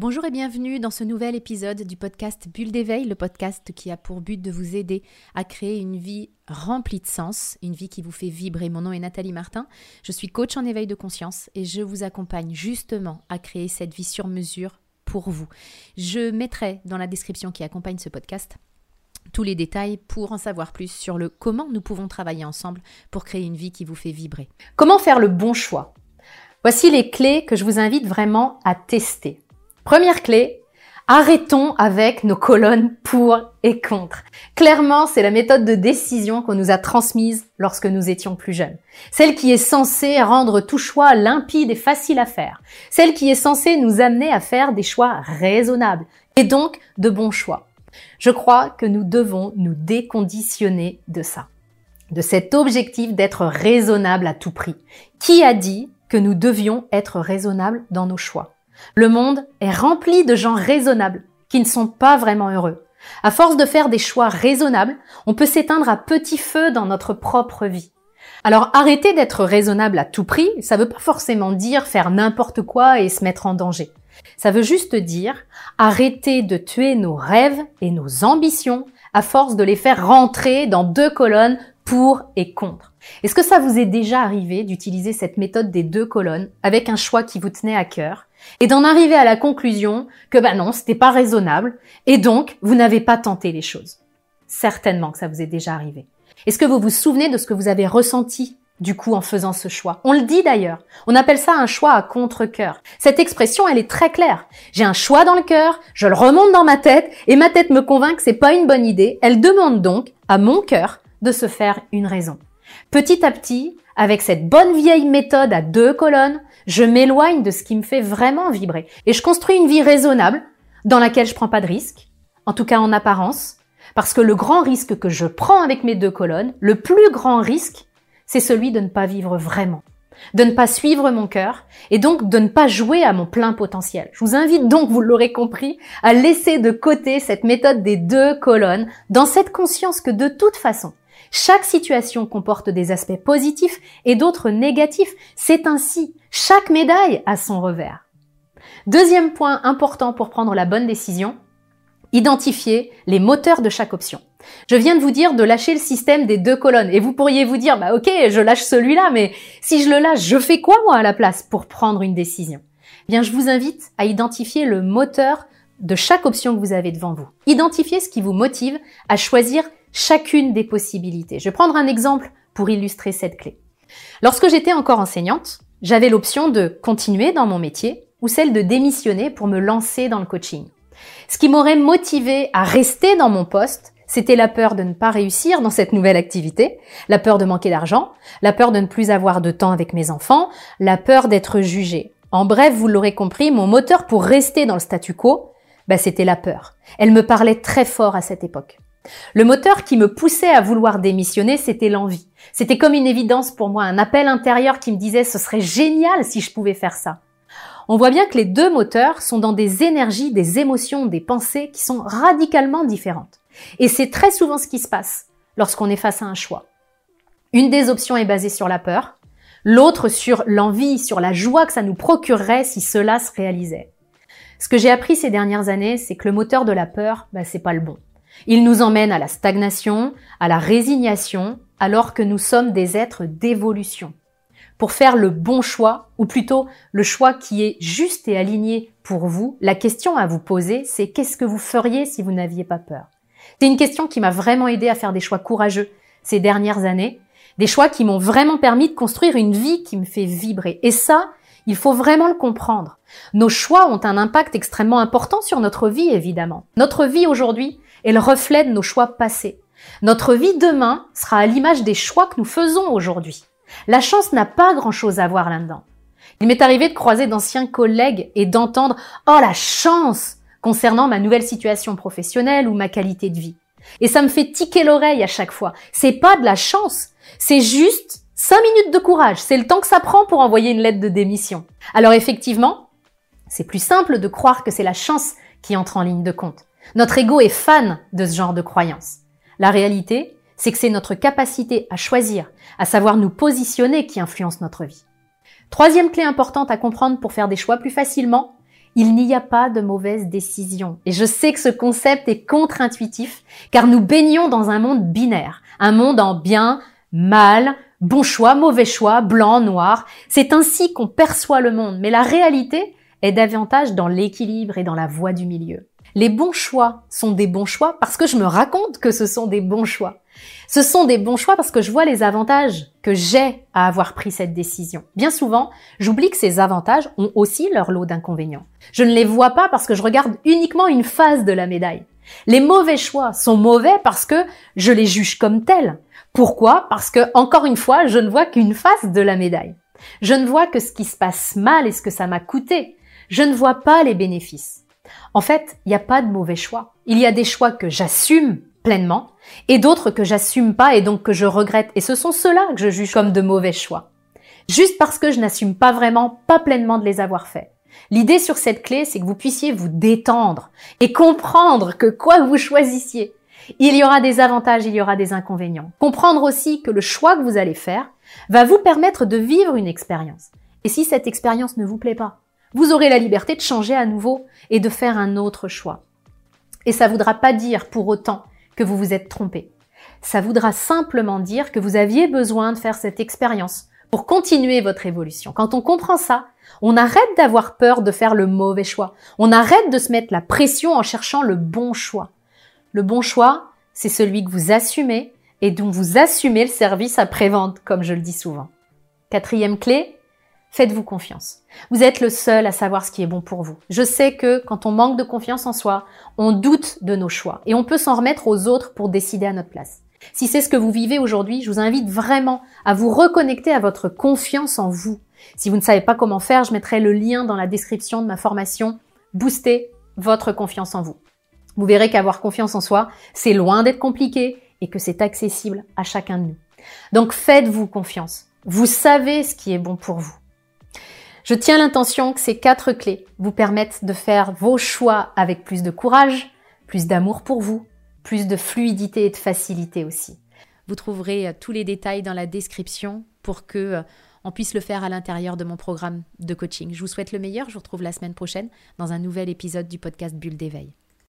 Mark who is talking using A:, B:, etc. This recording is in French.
A: Bonjour et bienvenue dans ce nouvel épisode du podcast Bulle d'éveil, le podcast qui a pour but de vous aider à créer une vie remplie de sens, une vie qui vous fait vibrer. Mon nom est Nathalie Martin, je suis coach en éveil de conscience et je vous accompagne justement à créer cette vie sur mesure pour vous. Je mettrai dans la description qui accompagne ce podcast tous les détails pour en savoir plus sur le comment nous pouvons travailler ensemble pour créer une vie qui vous fait vibrer.
B: Comment faire le bon choix? Voici les clés que je vous invite vraiment à tester. Première clé, arrêtons avec nos colonnes pour et contre. Clairement, c'est la méthode de décision qu'on nous a transmise lorsque nous étions plus jeunes. Celle qui est censée rendre tout choix limpide et facile à faire. Celle qui est censée nous amener à faire des choix raisonnables et donc de bons choix. Je crois que nous devons nous déconditionner de ça. De cet objectif d'être raisonnable à tout prix. Qui a dit que nous devions être raisonnables dans nos choix? Le monde est rempli de gens raisonnables qui ne sont pas vraiment heureux. À force de faire des choix raisonnables, on peut s'éteindre à petit feu dans notre propre vie. Alors arrêter d'être raisonnable à tout prix, ça veut pas forcément dire faire n'importe quoi et se mettre en danger. Ça veut juste dire arrêter de tuer nos rêves et nos ambitions à force de les faire rentrer dans deux colonnes pour et contre. Est-ce que ça vous est déjà arrivé d'utiliser cette méthode des deux colonnes avec un choix qui vous tenait à cœur et d'en arriver à la conclusion que bah non, c'était pas raisonnable et donc vous n'avez pas tenté les choses? Certainement que ça vous est déjà arrivé. Est-ce que vous vous souvenez de ce que vous avez ressenti du coup en faisant ce choix? On le dit d'ailleurs. On appelle ça un choix à contre-cœur. Cette expression, elle est très claire. J'ai un choix dans le cœur, je le remonte dans ma tête et ma tête me convainc que c'est pas une bonne idée. Elle demande donc à mon cœur de se faire une raison. Petit à petit, avec cette bonne vieille méthode à deux colonnes, je m'éloigne de ce qui me fait vraiment vibrer. Et je construis une vie raisonnable dans laquelle je prends pas de risques, en tout cas en apparence, parce que le grand risque que je prends avec mes deux colonnes, le plus grand risque, c'est celui de ne pas vivre vraiment, de ne pas suivre mon cœur et donc de ne pas jouer à mon plein potentiel. Je vous invite donc, vous l'aurez compris, à laisser de côté cette méthode des deux colonnes dans cette conscience que de toute façon, chaque situation comporte des aspects positifs et d'autres négatifs. C'est ainsi. Chaque médaille a son revers. Deuxième point important pour prendre la bonne décision, identifier les moteurs de chaque option. Je viens de vous dire de lâcher le système des deux colonnes et vous pourriez vous dire, bah ok, je lâche celui-là, mais si je le lâche, je fais quoi moi à la place pour prendre une décision? Eh Bien, je vous invite à identifier le moteur de chaque option que vous avez devant vous. Identifiez ce qui vous motive à choisir chacune des possibilités. Je vais prendre un exemple pour illustrer cette clé. Lorsque j'étais encore enseignante, j'avais l'option de continuer dans mon métier ou celle de démissionner pour me lancer dans le coaching. Ce qui m'aurait motivé à rester dans mon poste, c'était la peur de ne pas réussir dans cette nouvelle activité, la peur de manquer d'argent, la peur de ne plus avoir de temps avec mes enfants, la peur d'être jugée. En bref, vous l'aurez compris, mon moteur pour rester dans le statu quo, bah, c'était la peur. Elle me parlait très fort à cette époque. Le moteur qui me poussait à vouloir démissionner, c'était l'envie. C'était comme une évidence pour moi, un appel intérieur qui me disait ce serait génial si je pouvais faire ça. On voit bien que les deux moteurs sont dans des énergies, des émotions, des pensées qui sont radicalement différentes. Et c'est très souvent ce qui se passe lorsqu'on est face à un choix. Une des options est basée sur la peur, l'autre sur l'envie, sur la joie que ça nous procurerait si cela se réalisait. Ce que j'ai appris ces dernières années, c'est que le moteur de la peur, bah, c'est pas le bon. Il nous emmène à la stagnation, à la résignation, alors que nous sommes des êtres d'évolution. Pour faire le bon choix, ou plutôt le choix qui est juste et aligné pour vous, la question à vous poser, c'est qu'est-ce que vous feriez si vous n'aviez pas peur? C'est une question qui m'a vraiment aidé à faire des choix courageux ces dernières années, des choix qui m'ont vraiment permis de construire une vie qui me fait vibrer. Et ça, il faut vraiment le comprendre. Nos choix ont un impact extrêmement important sur notre vie, évidemment. Notre vie aujourd'hui, elle reflète nos choix passés. Notre vie demain sera à l'image des choix que nous faisons aujourd'hui. La chance n'a pas grand-chose à voir là-dedans. Il m'est arrivé de croiser d'anciens collègues et d'entendre ⁇ Oh la chance !⁇ concernant ma nouvelle situation professionnelle ou ma qualité de vie. Et ça me fait tiquer l'oreille à chaque fois. C'est pas de la chance, c'est juste cinq minutes de courage. C'est le temps que ça prend pour envoyer une lettre de démission. Alors effectivement, c'est plus simple de croire que c'est la chance qui entre en ligne de compte. Notre ego est fan de ce genre de croyances. La réalité, c'est que c'est notre capacité à choisir, à savoir nous positionner qui influence notre vie. Troisième clé importante à comprendre pour faire des choix plus facilement, Il n'y a pas de mauvaise décision. Et je sais que ce concept est contre-intuitif, car nous baignons dans un monde binaire, un monde en bien, mal, bon choix, mauvais choix, blanc, noir. C'est ainsi qu'on perçoit le monde. Mais la réalité est davantage dans l'équilibre et dans la voie du milieu. Les bons choix sont des bons choix parce que je me raconte que ce sont des bons choix. Ce sont des bons choix parce que je vois les avantages que j'ai à avoir pris cette décision. Bien souvent, j'oublie que ces avantages ont aussi leur lot d'inconvénients. Je ne les vois pas parce que je regarde uniquement une face de la médaille. Les mauvais choix sont mauvais parce que je les juge comme tels. Pourquoi? Parce que, encore une fois, je ne vois qu'une face de la médaille. Je ne vois que ce qui se passe mal et ce que ça m'a coûté. Je ne vois pas les bénéfices. En fait, il n'y a pas de mauvais choix. Il y a des choix que j'assume et d'autres que j'assume pas et donc que je regrette. Et ce sont ceux-là que je juge comme de mauvais choix. Juste parce que je n'assume pas vraiment, pas pleinement de les avoir faits. L'idée sur cette clé, c'est que vous puissiez vous détendre et comprendre que quoi que vous choisissiez, il y aura des avantages, il y aura des inconvénients. Comprendre aussi que le choix que vous allez faire va vous permettre de vivre une expérience. Et si cette expérience ne vous plaît pas, vous aurez la liberté de changer à nouveau et de faire un autre choix. Et ça voudra pas dire pour autant que vous vous êtes trompé. Ça voudra simplement dire que vous aviez besoin de faire cette expérience pour continuer votre évolution. Quand on comprend ça, on arrête d'avoir peur de faire le mauvais choix. On arrête de se mettre la pression en cherchant le bon choix. Le bon choix, c'est celui que vous assumez et dont vous assumez le service après-vente, comme je le dis souvent. Quatrième clé, faites-vous confiance. Vous êtes le seul à savoir ce qui est bon pour vous. Je sais que quand on manque de confiance en soi, on doute de nos choix et on peut s'en remettre aux autres pour décider à notre place. Si c'est ce que vous vivez aujourd'hui, je vous invite vraiment à vous reconnecter à votre confiance en vous. Si vous ne savez pas comment faire, je mettrai le lien dans la description de ma formation Booster votre confiance en vous. Vous verrez qu'avoir confiance en soi, c'est loin d'être compliqué et que c'est accessible à chacun de nous. Donc faites-vous confiance. Vous savez ce qui est bon pour vous. Je tiens l'intention que ces quatre clés vous permettent de faire vos choix avec plus de courage, plus d'amour pour vous, plus de fluidité et de facilité aussi.
A: Vous trouverez euh, tous les détails dans la description pour que euh, on puisse le faire à l'intérieur de mon programme de coaching. Je vous souhaite le meilleur. Je vous retrouve la semaine prochaine dans un nouvel épisode du podcast Bulle d'éveil.